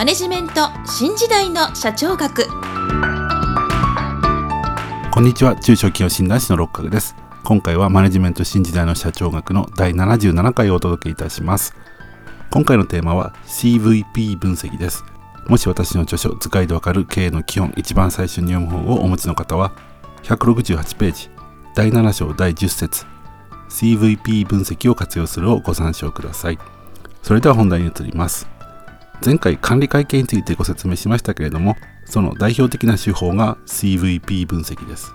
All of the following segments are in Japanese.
マネジメント新時代の社長学。こんにちは。中小企業診断士の六角です。今回はマネジメント新時代の社長学の第77回をお届けいたします。今回のテーマは CVP 分析です。もし私の著書図解でわかる経営の基本一番最初に読む本をお持ちの方は168ページ第7章第10節 CVP 分析を活用するをご参照ください。それでは本題に移ります。前回管理会計についてご説明しましたけれどもその代表的な手法が CVP 分析です。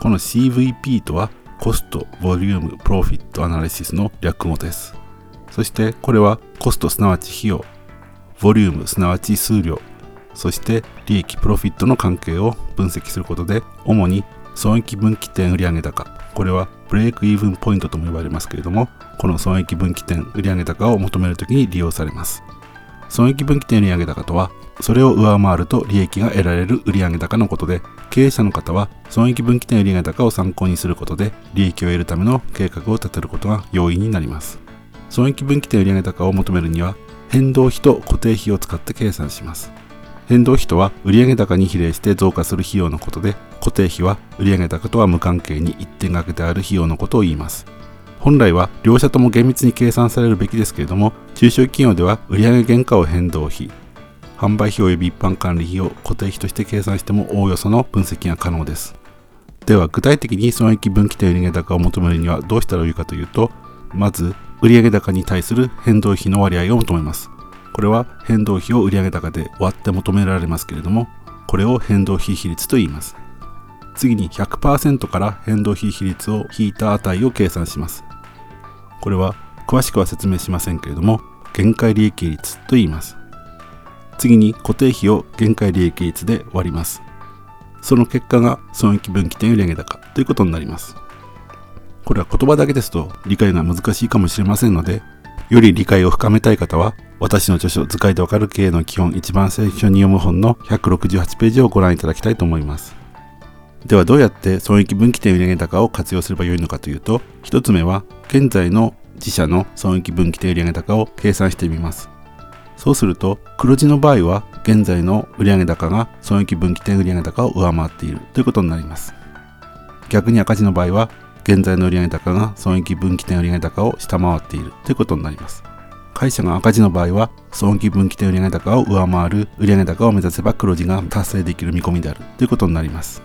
この CVP とは cost、volume、profit analysis の略語です。そしてこれはコストすなわち費用ボリュームすなわち数量そして利益 profit の関係を分析することで主に損益分岐点売上高これは break-even point とも呼ばれますけれどもこの損益分岐点売上高を求めるときに利用されます。損益分岐点売上高とはそれを上回ると利益が得られる売上高のことで経営者の方は損益分岐点売上高を参考にすることで利益を得るための計画を立てることが容易になります。損益分岐点売上高を求めるには変動費と固定費を使って計算します。変動費とは売上高に比例して増加する費用のことで固定費は売上高とは無関係に一点掛けてある費用のことを言います。本来は両者とも厳密に計算されるべきですけれども中小企業では売上原価を変動費販売費及び一般管理費を固定費として計算してもおおよその分析が可能です。では具体的に損益分岐点売上高を求めるにはどうしたらよいかというとまず売上高に対する変動費の割合を求めます。これは変動費を売上高で割って求められますけれどもこれを変動費比率と言います。次に100%から変動費比率を引いた値を計算します。これは詳しくは説明しませんけれども限界利益率と言います。次に固定費を限界利益率で割ります。その結果が損益分岐点売上高ということになります。これは言葉だけですと理解が難しいかもしれませんのでより理解を深めたい方は私の著書図解でわかる経営の基本一番最初に読む本の168ページをご覧いただきたいと思います。ではどうやって損益分岐点売上高を活用すればよいのかというと1つ目は現在の自社の損益分岐点売上高を計算してみます。そうすると黒字の場合は現在の売上高が損益分岐点売上高を上回っている。ということになります。逆に赤字の場合は現在の売上高が損益分岐点売上高を下回っている。ということになります。会社が赤字の場合は損益分岐点売上高を上回る売上高を目指せば黒字が達成できる見込みである。ということになります。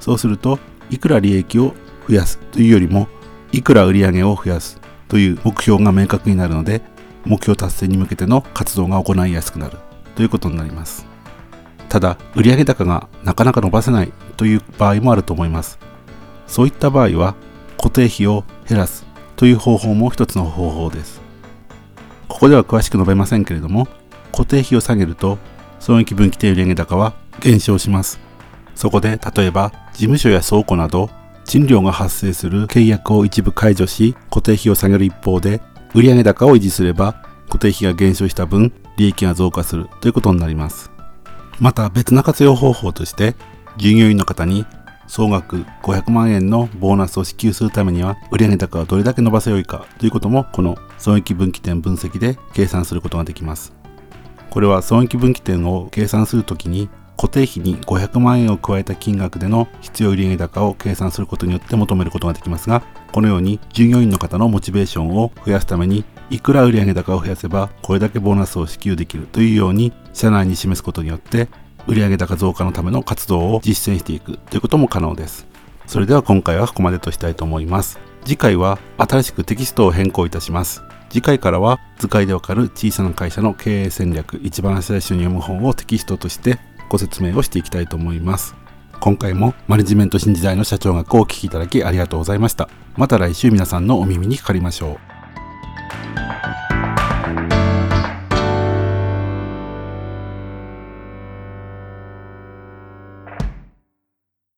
そうするといくら利益を増やすというよりもいくら売上を増やすという目標が明確になるので目標達成に向けての活動が行いやすくなるということになります。ただ売上高がなかなか伸ばせないという場合もあると思います。そういった場合は固定費を減らすという方法も一つの方法です。ここでは詳しく述べませんけれども固定費を下げると損益分岐点売上高は減少します。そこで例えば事務所や倉庫など賃料が発生する契約を一部解除し固定費を下げる一方で売上高を維持すれば固定費が減少した分利益が増加するということになります。また別な活用方法として従業員の方に総額500万円のボーナスを支給するためには売上高をどれだけ伸ばせよいかということもこの損益分岐点分析で計算することができます。これは損益分岐点を計算するときに固定費に500万円を加えた金額での必要売上高を計算することによって求めることができますがこのように従業員の方のモチベーションを増やすためにいくら売上高を増やせばこれだけボーナスを支給できるというように社内に示すことによって売上高増加のための活動を実践していくということも可能です。それでは今回はここまでとしたいと思います。次回は新しくテキストを変更いたします。次回からは図解でわかる小さな会社の経営戦略一番最初に読む本をテキストとしてご説明をしていきたいと思います。今回もマネジメント新時代の社長学をお聴きいただきありがとうございました。また来週皆さんのお耳にかかりましょう。